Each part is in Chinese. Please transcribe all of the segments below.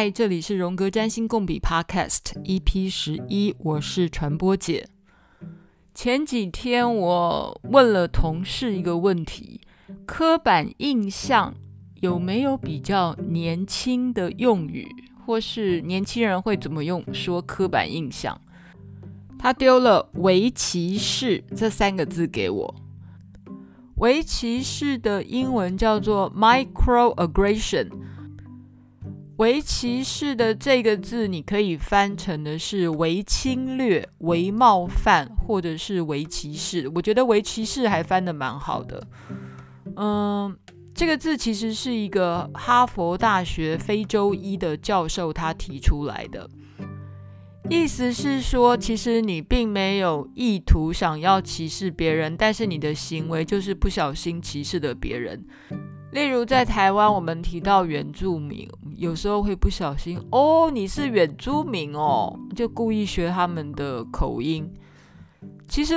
嗨，这里是荣格占星共笔 Podcast EP 十一，我是传播姐。前几天我问了同事一个问题：刻板印象有没有比较年轻的用语，或是年轻人会怎么用说刻板印象？他丢了“微歧视”这三个字给我。微歧视的英文叫做 microaggression。为歧视的这个字，你可以翻成的是为侵略、为冒犯，或者是为歧视。我觉得为歧视还翻得蛮好的。嗯，这个字其实是一个哈佛大学非洲医的教授他提出来的，意思是说，其实你并没有意图想要歧视别人，但是你的行为就是不小心歧视了别人。例如在台湾，我们提到原住民，有时候会不小心哦，你是原住民哦，就故意学他们的口音。其实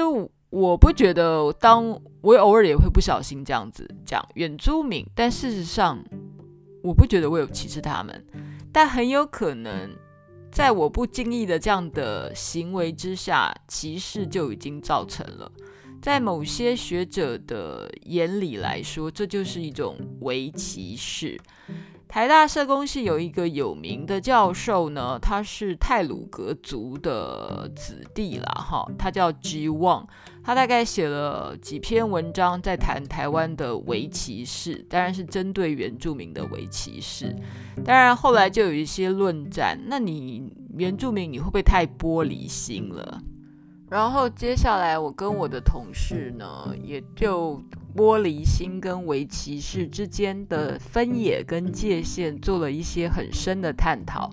我，不觉得，当我偶尔也会不小心这样子讲原住民，但事实上，我不觉得我有歧视他们，但很有可能在我不经意的这样的行为之下，歧视就已经造成了。在某些学者的眼里来说，这就是一种为歧视。台大社工系有一个有名的教授呢，他是泰鲁格族的子弟啦，哈，他叫 G. Wang，他大概写了几篇文章在谈台湾的微歧视，当然是针对原住民的微歧视。当然后来就有一些论战，那你原住民你会不会太玻璃心了？然后接下来，我跟我的同事呢，也就玻璃心跟围棋士之间的分野跟界限做了一些很深的探讨。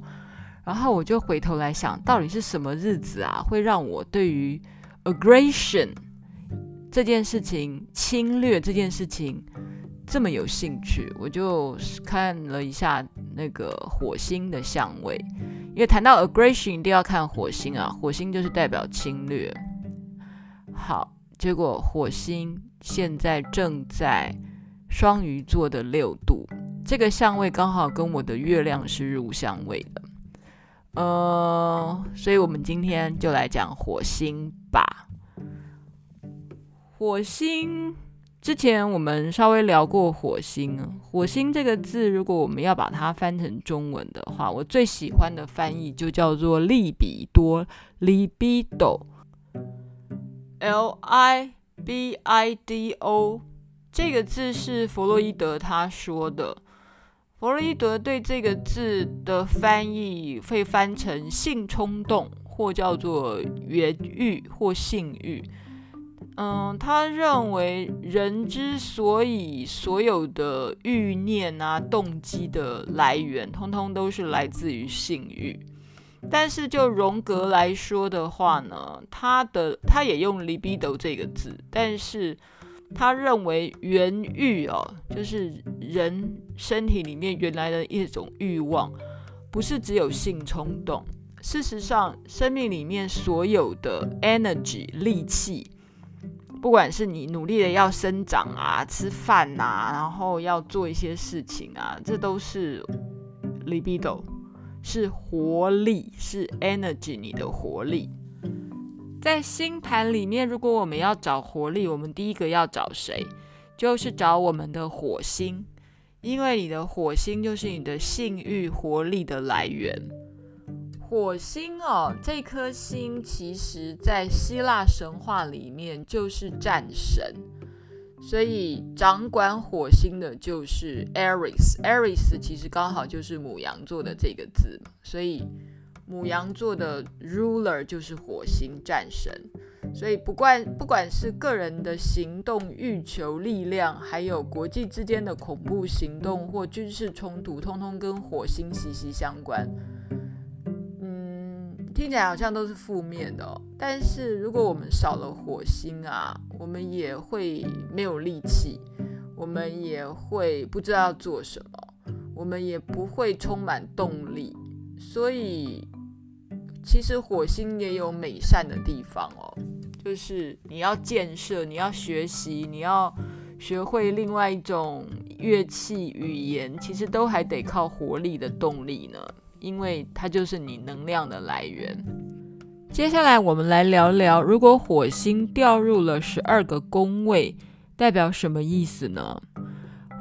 然后我就回头来想，到底是什么日子啊，会让我对于 aggression 这件事情、侵略这件事情这么有兴趣？我就看了一下那个火星的相位。因为谈到 aggression，一定要看火星啊，火星就是代表侵略。好，结果火星现在正在双鱼座的六度，这个相位刚好跟我的月亮是入相位的。呃，所以我们今天就来讲火星吧。火星。之前我们稍微聊过火星，火星这个字，如果我们要把它翻成中文的话，我最喜欢的翻译就叫做利比多 （libido），L I B I D O。这个字是弗洛伊德他说的，弗洛伊德对这个字的翻译会翻成性冲动，或叫做原欲或性欲。嗯，他认为人之所以所有的欲念啊、动机的来源，通通都是来自于性欲。但是就荣格来说的话呢，他的他也用 libido 这个字，但是他认为原欲哦，就是人身体里面原来的一种欲望，不是只有性冲动。事实上，生命里面所有的 energy 力气。不管是你努力的要生长啊、吃饭啊，然后要做一些事情啊，这都是 libido，是活力，是 energy，你的活力。在星盘里面，如果我们要找活力，我们第一个要找谁？就是找我们的火星，因为你的火星就是你的性欲活力的来源。火星哦，这颗星其实在希腊神话里面就是战神，所以掌管火星的就是 Aries。Aries 其实刚好就是母羊座的这个字，所以母羊座的 ruler 就是火星战神。所以不管不管是个人的行动欲求力量，还有国际之间的恐怖行动或军事冲突，通通跟火星息息相关。听起来好像都是负面的哦，但是如果我们少了火星啊，我们也会没有力气，我们也会不知道要做什么，我们也不会充满动力。所以，其实火星也有美善的地方哦，就是你要建设，你要学习，你要学会另外一种乐器语言，其实都还得靠活力的动力呢。因为它就是你能量的来源。接下来我们来聊聊，如果火星掉入了十二个宫位，代表什么意思呢？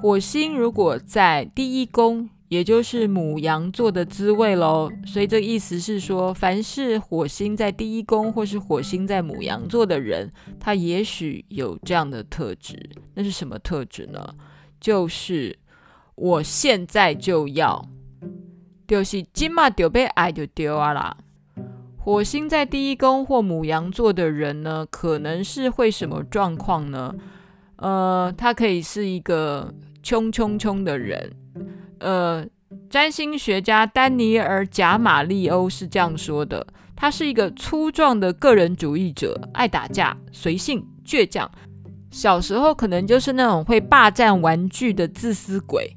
火星如果在第一宫，也就是牡羊座的滋味喽。所以这意思是说，凡是火星在第一宫或是火星在牡羊座的人，他也许有这样的特质。那是什么特质呢？就是我现在就要，就是今嘛就被爱就丢啊啦。火星在第一宫或母羊座的人呢，可能是会什么状况呢？呃，他可以是一个。冲冲冲的人，呃，占星学家丹尼尔·贾马利欧是这样说的：他是一个粗壮的个人主义者，爱打架、随性、倔强。小时候可能就是那种会霸占玩具的自私鬼。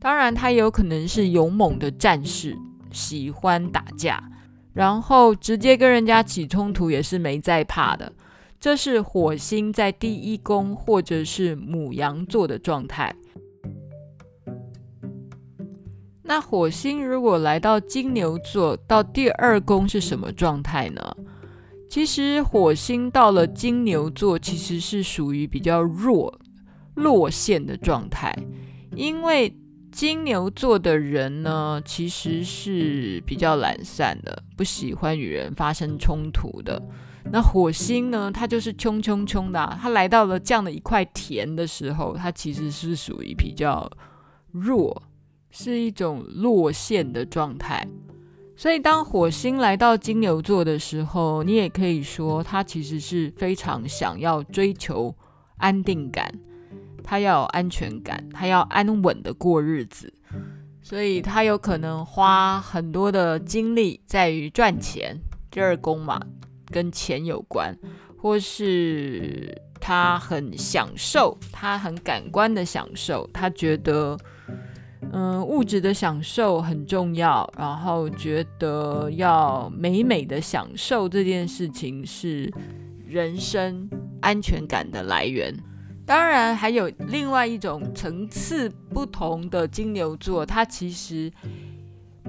当然，他有可能是勇猛的战士，喜欢打架，然后直接跟人家起冲突也是没在怕的。这是火星在第一宫或者是母羊座的状态。那火星如果来到金牛座，到第二宫是什么状态呢？其实火星到了金牛座，其实是属于比较弱、落陷的状态，因为金牛座的人呢，其实是比较懒散的，不喜欢与人发生冲突的。那火星呢？它就是冲冲冲的啊，它来到了这样的一块田的时候，它其实是属于比较弱，是一种落陷的状态。所以，当火星来到金牛座的时候，你也可以说，它其实是非常想要追求安定感，他要有安全感，他要安稳的过日子。所以，他有可能花很多的精力在于赚钱，第二宫嘛。跟钱有关，或是他很享受，他很感官的享受，他觉得，嗯，物质的享受很重要，然后觉得要美美的享受这件事情是人生安全感的来源。当然，还有另外一种层次不同的金牛座，他其实。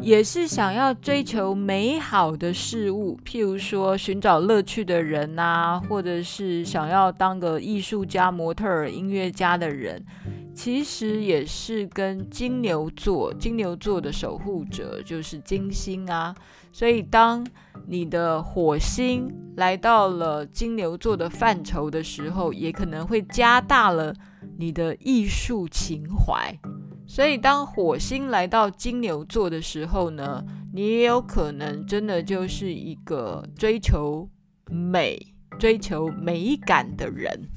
也是想要追求美好的事物，譬如说寻找乐趣的人啊，或者是想要当个艺术家、模特儿、音乐家的人，其实也是跟金牛座，金牛座的守护者就是金星啊。所以，当你的火星来到了金牛座的范畴的时候，也可能会加大了你的艺术情怀。所以，当火星来到金牛座的时候呢，你也有可能真的就是一个追求美、追求美感的人。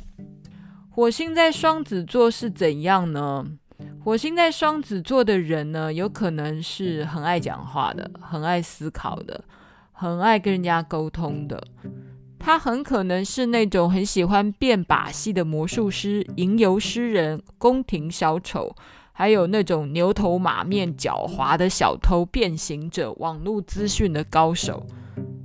火星在双子座是怎样呢？火星在双子座的人呢，有可能是很爱讲话的，很爱思考的，很爱跟人家沟通的。他很可能是那种很喜欢变把戏的魔术师、吟游诗人、宫廷小丑。还有那种牛头马面、狡猾的小偷、变形者、网络资讯的高手。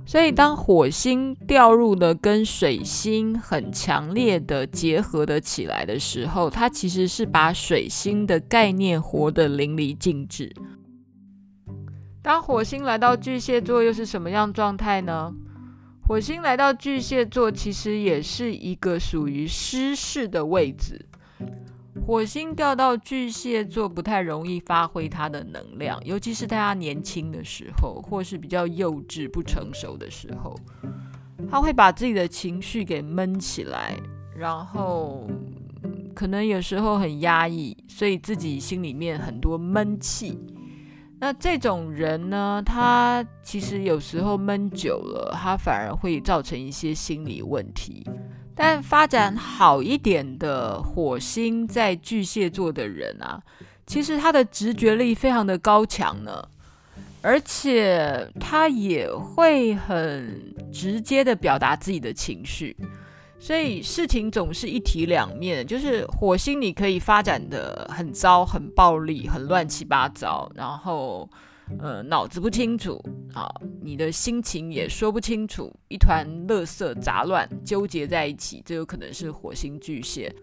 所以，当火星掉入了跟水星很强烈的结合的起来的时候，它其实是把水星的概念活得淋漓尽致。当火星来到巨蟹座，又是什么样状态呢？火星来到巨蟹座，其实也是一个属于失势的位置。火星掉到巨蟹座，不太容易发挥它的能量，尤其是在他年轻的时候，或是比较幼稚、不成熟的时候，他会把自己的情绪给闷起来，然后可能有时候很压抑，所以自己心里面很多闷气。那这种人呢，他其实有时候闷久了，他反而会造成一些心理问题。但发展好一点的火星在巨蟹座的人啊，其实他的直觉力非常的高强呢，而且他也会很直接的表达自己的情绪，所以事情总是一体两面，就是火星你可以发展的很糟、很暴力、很乱七八糟，然后。呃，脑子不清楚啊，你的心情也说不清楚，一团垃圾杂乱纠结在一起，这有可能是火星巨蟹。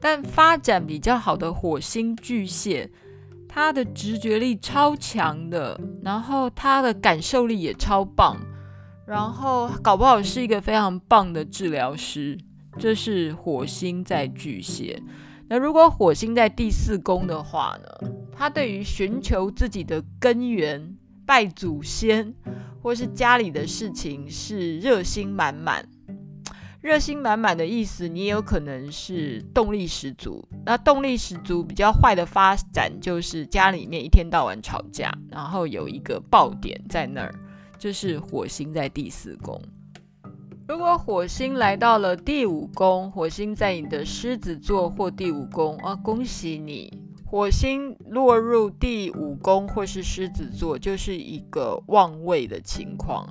但发展比较好的火星巨蟹，他的直觉力超强的，然后他的感受力也超棒，然后搞不好是一个非常棒的治疗师。这是火星在巨蟹。那如果火星在第四宫的话呢？他对于寻求自己的根源、拜祖先，或是家里的事情是热心满满。热心满满的意思，你也有可能是动力十足。那动力十足比较坏的发展，就是家里面一天到晚吵架，然后有一个爆点在那儿，就是火星在第四宫。如果火星来到了第五宫，火星在你的狮子座或第五宫啊，恭喜你！火星落入第五宫或是狮子座，就是一个旺位的情况。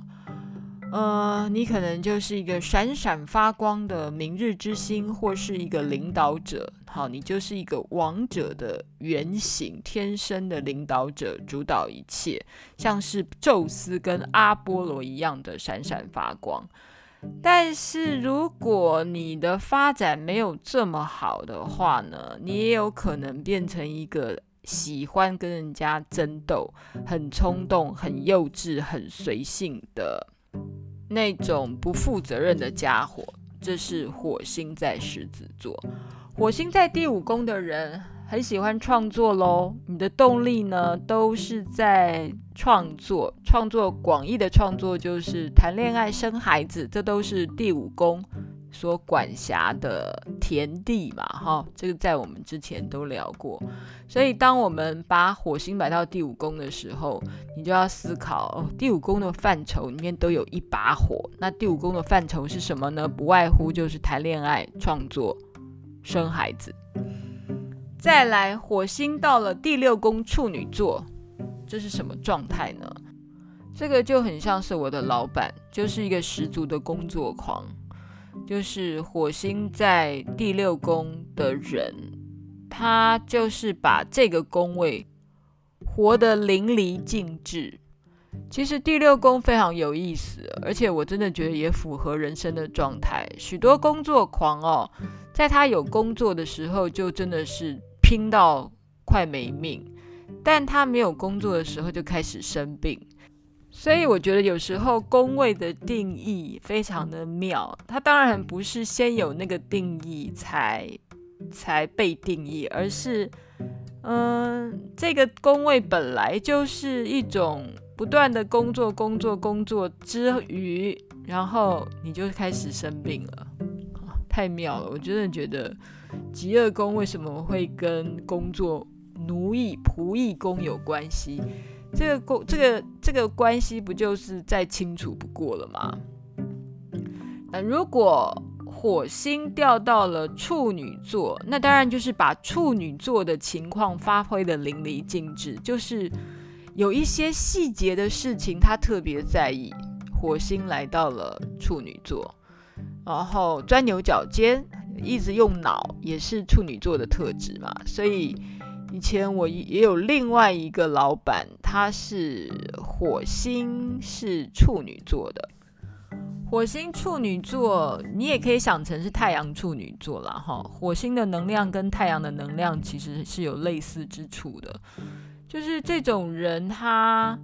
呃，你可能就是一个闪闪发光的明日之星，或是一个领导者。好，你就是一个王者的原型，天生的领导者，主导一切，像是宙斯跟阿波罗一样的闪闪发光。但是如果你的发展没有这么好的话呢，你也有可能变成一个喜欢跟人家争斗、很冲动、很幼稚、很随性的那种不负责任的家伙。这是火星在狮子座，火星在第五宫的人。很喜欢创作喽，你的动力呢都是在创作，创作广义的创作就是谈恋爱、生孩子，这都是第五宫所管辖的田地嘛，哈，这个在我们之前都聊过。所以当我们把火星摆到第五宫的时候，你就要思考，哦，第五宫的范畴里面都有一把火，那第五宫的范畴是什么呢？不外乎就是谈恋爱、创作、生孩子。再来，火星到了第六宫处女座，这是什么状态呢？这个就很像是我的老板，就是一个十足的工作狂。就是火星在第六宫的人，他就是把这个宫位活得淋漓尽致。其实第六宫非常有意思，而且我真的觉得也符合人生的状态。许多工作狂哦，在他有工作的时候，就真的是。拼到快没命，但他没有工作的时候就开始生病，所以我觉得有时候工位的定义非常的妙。它当然不是先有那个定义才才被定义，而是嗯，这个工位本来就是一种不断的工作、工作、工作之余，然后你就开始生病了，太妙了！我真的觉得。疾厄宫为什么会跟工作奴役仆役宫有关系？这个宫这个这个关系不就是再清楚不过了吗？那如果火星掉到了处女座，那当然就是把处女座的情况发挥得淋漓尽致，就是有一些细节的事情他特别在意。火星来到了处女座，然后钻牛角尖。一直用脑也是处女座的特质嘛，所以以前我也有另外一个老板，他是火星是处女座的。火星处女座，你也可以想成是太阳处女座啦。哈。火星的能量跟太阳的能量其实是有类似之处的，就是这种人他。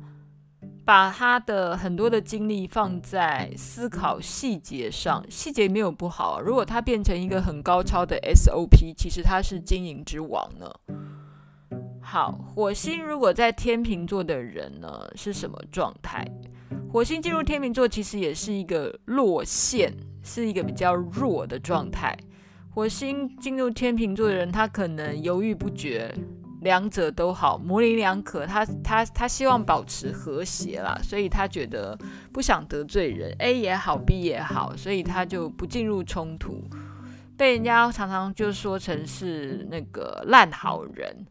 把他的很多的精力放在思考细节上，细节没有不好。如果他变成一个很高超的 SOP，其实他是经营之王呢。好，火星如果在天秤座的人呢，是什么状态？火星进入天秤座，其实也是一个落陷，是一个比较弱的状态。火星进入天秤座的人，他可能犹豫不决。两者都好，模棱两可。他他他希望保持和谐啦，所以他觉得不想得罪人，A 也好，B 也好，所以他就不进入冲突。被人家常常就说成是那个烂好人。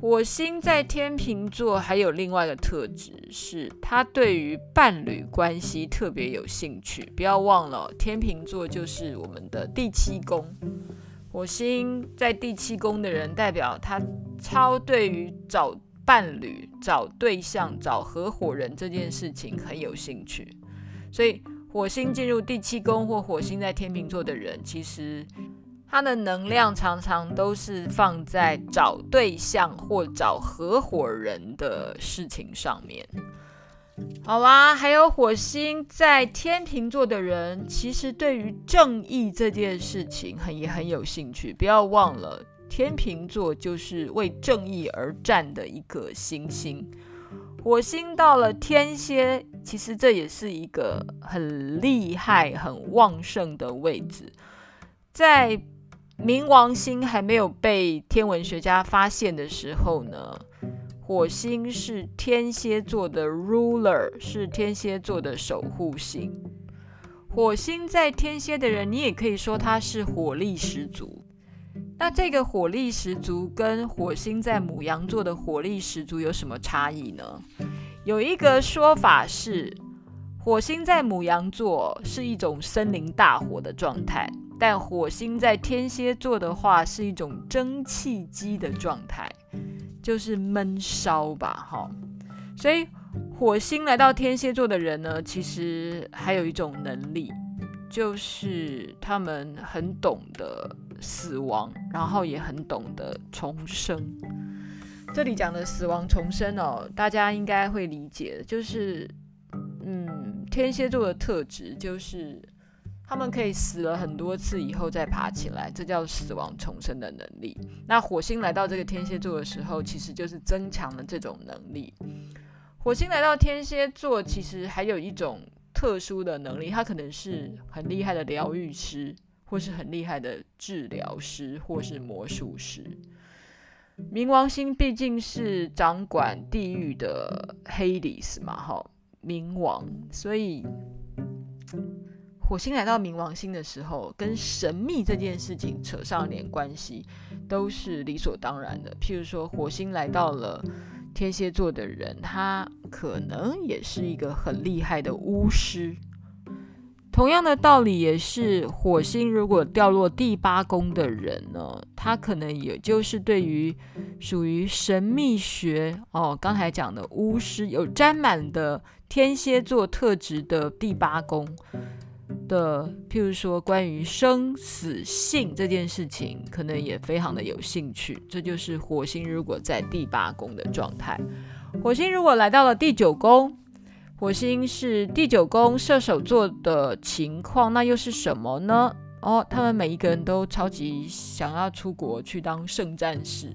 火星在天秤座还有另外一个特质，是他对于伴侣关系特别有兴趣。不要忘了，天秤座就是我们的第七宫。火星在第七宫的人，代表他超对于找伴侣、找对象、找合伙人这件事情很有兴趣。所以，火星进入第七宫或火星在天秤座的人，其实他的能量常常都是放在找对象或找合伙人的事情上面。好啦，还有火星在天秤座的人，其实对于正义这件事情很也很有兴趣。不要忘了，天秤座就是为正义而战的一个星星。火星到了天蝎，其实这也是一个很厉害、很旺盛的位置。在冥王星还没有被天文学家发现的时候呢，火星是天蝎座的 ruler，是天蝎座的守护星。火星在天蝎的人，你也可以说他是火力十足。那这个火力十足跟火星在母羊座的火力十足有什么差异呢？有一个说法是，火星在母羊座是一种森林大火的状态，但火星在天蝎座的话是一种蒸汽机的状态。就是闷烧吧，哈，所以火星来到天蝎座的人呢，其实还有一种能力，就是他们很懂得死亡，然后也很懂得重生。这里讲的死亡重生哦，大家应该会理解，就是嗯，天蝎座的特质就是。他们可以死了很多次以后再爬起来，这叫死亡重生的能力。那火星来到这个天蝎座的时候，其实就是增强了这种能力。火星来到天蝎座，其实还有一种特殊的能力，他可能是很厉害的疗愈师，或是很厉害的治疗师，或是魔术师。冥王星毕竟是掌管地狱的 Hades 嘛，哈，冥王，所以。火星来到冥王星的时候，跟神秘这件事情扯上点关系，都是理所当然的。譬如说，火星来到了天蝎座的人，他可能也是一个很厉害的巫师。同样的道理，也是火星如果掉落第八宫的人呢，他可能也就是对于属于神秘学哦，刚才讲的巫师有沾满的天蝎座特质的第八宫。的，譬如说关于生死性这件事情，可能也非常的有兴趣。这就是火星如果在第八宫的状态。火星如果来到了第九宫，火星是第九宫射手座的情况，那又是什么呢？哦，他们每一个人都超级想要出国去当圣战士。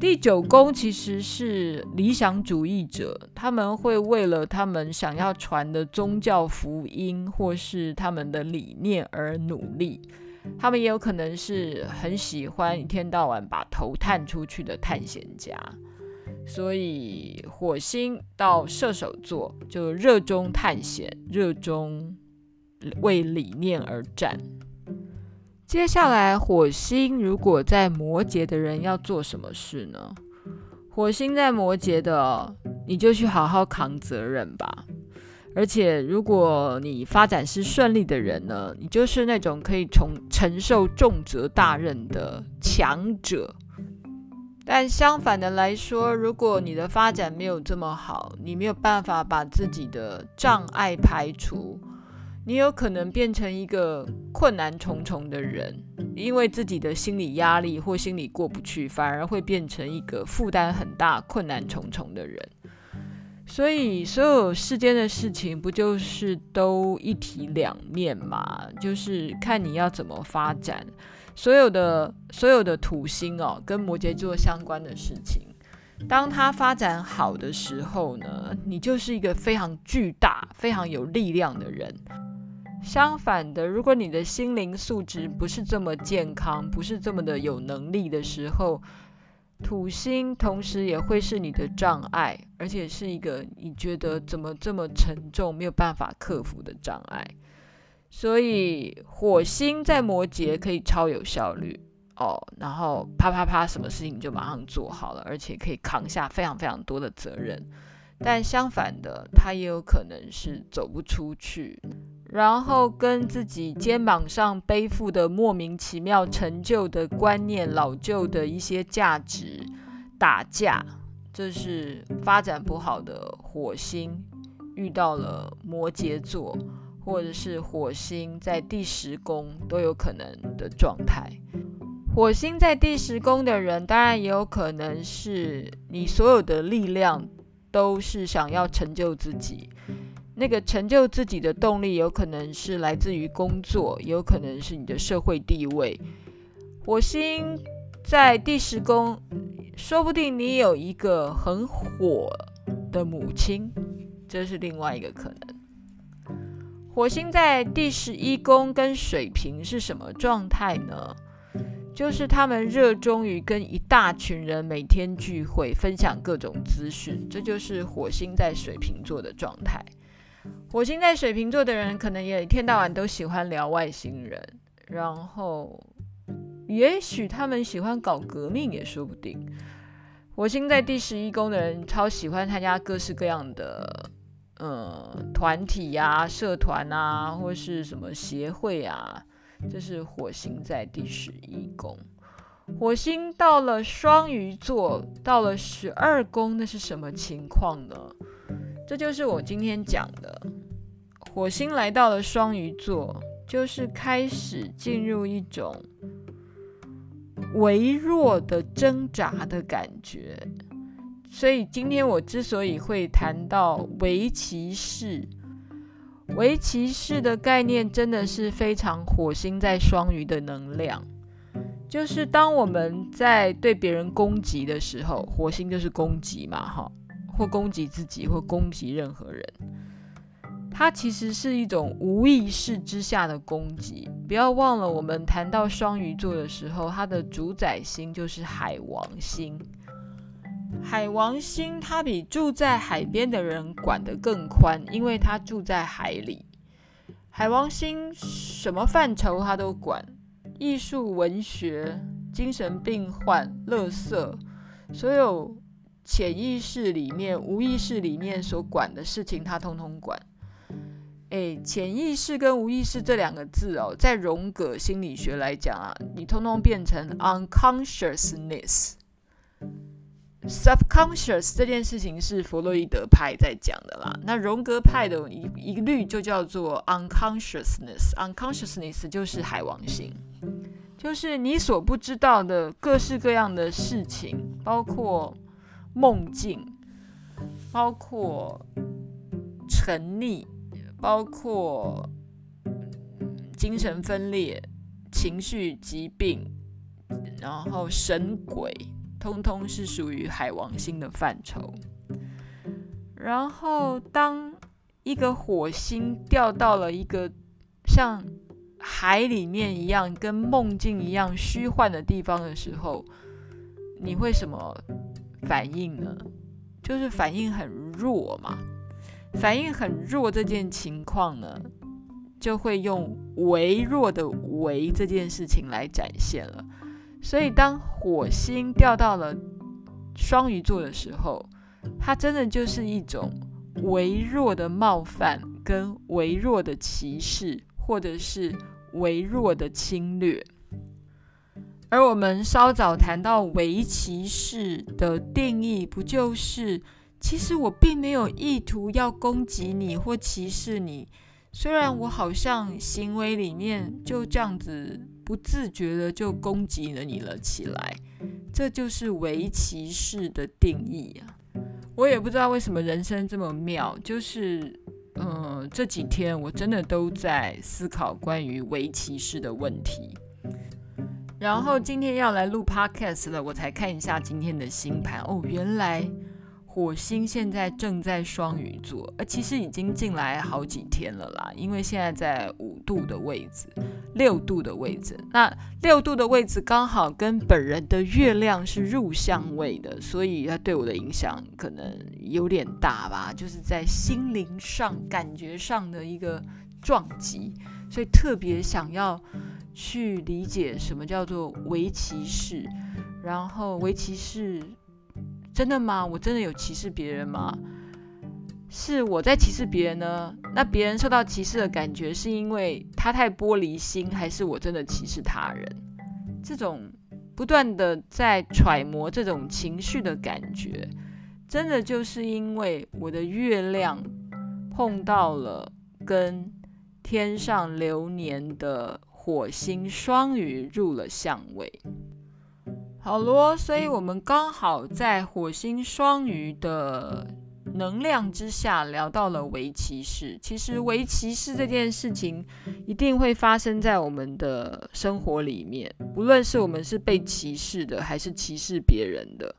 第九宫其实是理想主义者，他们会为了他们想要传的宗教福音或是他们的理念而努力。他们也有可能是很喜欢一天到晚把头探出去的探险家。所以火星到射手座就热衷探险，热衷为理念而战。接下来，火星如果在摩羯的人要做什么事呢？火星在摩羯的，你就去好好扛责任吧。而且，如果你发展是顺利的人呢，你就是那种可以从承受重责大任的强者。但相反的来说，如果你的发展没有这么好，你没有办法把自己的障碍排除。你有可能变成一个困难重重的人，因为自己的心理压力或心理过不去，反而会变成一个负担很大、困难重重的人。所以，所有世间的事情不就是都一体两面嘛？就是看你要怎么发展。所有的所有的土星哦，跟摩羯座相关的事情，当它发展好的时候呢，你就是一个非常巨大、非常有力量的人。相反的，如果你的心灵素质不是这么健康，不是这么的有能力的时候，土星同时也会是你的障碍，而且是一个你觉得怎么这么沉重，没有办法克服的障碍。所以火星在摩羯可以超有效率哦，然后啪啪啪，什么事情就马上做好了，而且可以扛下非常非常多的责任。但相反的，他也有可能是走不出去。然后跟自己肩膀上背负的莫名其妙陈旧的观念、老旧的一些价值打架，这是发展不好的火星遇到了摩羯座，或者是火星在第十宫都有可能的状态。火星在第十宫的人，当然也有可能是你所有的力量都是想要成就自己。那个成就自己的动力，有可能是来自于工作，也有可能是你的社会地位。火星在第十宫，说不定你有一个很火的母亲，这是另外一个可能。火星在第十一宫跟水瓶是什么状态呢？就是他们热衷于跟一大群人每天聚会，分享各种资讯，这就是火星在水瓶座的状态。火星在水瓶座的人，可能也一天到晚都喜欢聊外星人，然后也许他们喜欢搞革命也说不定。火星在第十一宫的人，超喜欢参加各式各样的呃团体呀、社团啊，或是什么协会啊。这是火星在第十一宫，火星到了双鱼座，到了十二宫，那是什么情况呢？这就是我今天讲的，火星来到了双鱼座，就是开始进入一种微弱的挣扎的感觉。所以今天我之所以会谈到围棋士。围棋士的概念真的是非常火星在双鱼的能量，就是当我们在对别人攻击的时候，火星就是攻击嘛，哈，或攻击自己，或攻击任何人，它其实是一种无意识之下的攻击。不要忘了，我们谈到双鱼座的时候，它的主宰星就是海王星。海王星，他比住在海边的人管得更宽，因为他住在海里。海王星什么范畴他都管，艺术、文学、精神病患、垃圾，所有潜意识里面、无意识里面所管的事情，他通通管。诶，潜意识跟无意识这两个字哦，在荣格心理学来讲啊，你通通变成 unconsciousness。Subconscious 这件事情是弗洛伊德派在讲的啦，那荣格派的一一律就叫做 unconsciousness。unconsciousness 就是海王星，就是你所不知道的各式各样的事情，包括梦境，包括沉溺，包括精神分裂、情绪疾病，然后神鬼。通通是属于海王星的范畴。然后，当一个火星掉到了一个像海里面一样、跟梦境一样虚幻的地方的时候，你会什么反应呢？就是反应很弱嘛。反应很弱这件情况呢，就会用微弱的“微”这件事情来展现了。所以，当火星掉到了双鱼座的时候，它真的就是一种微弱的冒犯，跟微弱的歧视，或者是微弱的侵略。而我们稍早谈到微骑士的定义，不就是其实我并没有意图要攻击你或歧视你，虽然我好像行为里面就这样子。不自觉的就攻击了你了起来，这就是围棋士的定义啊！我也不知道为什么人生这么妙，就是，嗯、这几天我真的都在思考关于围棋士的问题。然后今天要来录 podcast 了，我才看一下今天的星盘哦，原来。火星现在正在双鱼座，呃，其实已经进来好几天了啦。因为现在在五度的位置，六度的位置，那六度的位置刚好跟本人的月亮是入相位的，所以它对我的影响可能有点大吧，就是在心灵上、感觉上的一个撞击，所以特别想要去理解什么叫做围棋士，然后围棋士。真的吗？我真的有歧视别人吗？是我在歧视别人呢？那别人受到歧视的感觉是因为他太玻璃心，还是我真的歧视他人？这种不断的在揣摩这种情绪的感觉，真的就是因为我的月亮碰到了跟天上流年的火星双鱼入了相位。好咯，所以我们刚好在火星双鱼的能量之下聊到了微歧视。其实微歧视这件事情一定会发生在我们的生活里面，不论是我们是被歧视的，还是歧视别人的。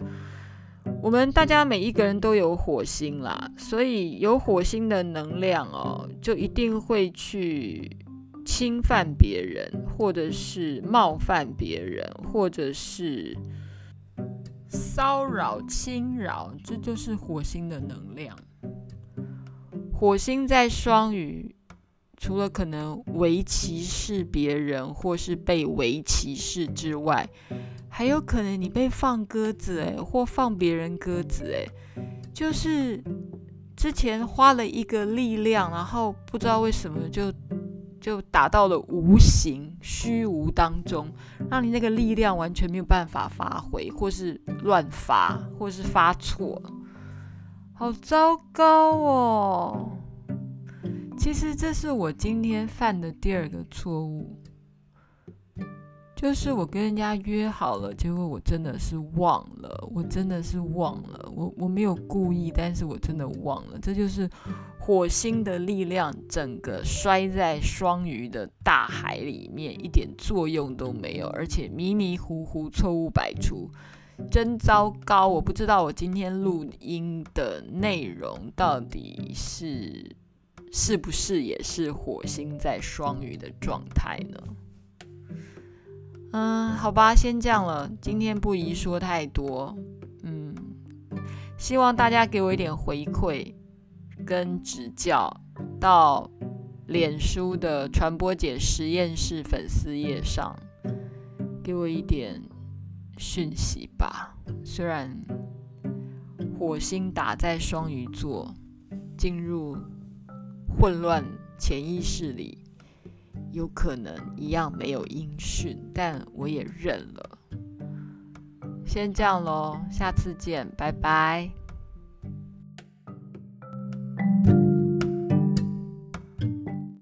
我们大家每一个人都有火星啦，所以有火星的能量哦，就一定会去侵犯别人，或者是冒犯别人，或者是骚扰、侵扰，这就是火星的能量。火星在双鱼，除了可能为歧视别人，或是被微歧视之外，还有可能你被放鸽子诶，或放别人鸽子诶，就是之前花了一个力量，然后不知道为什么就就打到了无形虚无当中，让你那个力量完全没有办法发挥，或是乱发，或是发错，好糟糕哦！其实这是我今天犯的第二个错误。就是我跟人家约好了，结果我真的是忘了，我真的是忘了，我我没有故意，但是我真的忘了。这就是火星的力量，整个摔在双鱼的大海里面，一点作用都没有，而且迷迷糊糊，错误百出，真糟糕！我不知道我今天录音的内容到底是是不是也是火星在双鱼的状态呢？嗯，好吧，先这样了。今天不宜说太多。嗯，希望大家给我一点回馈跟指教，到脸书的传播姐实验室粉丝页上，给我一点讯息吧。虽然火星打在双鱼座，进入混乱潜意识里。有可能一样没有音讯，但我也认了。先这样喽，下次见，拜拜。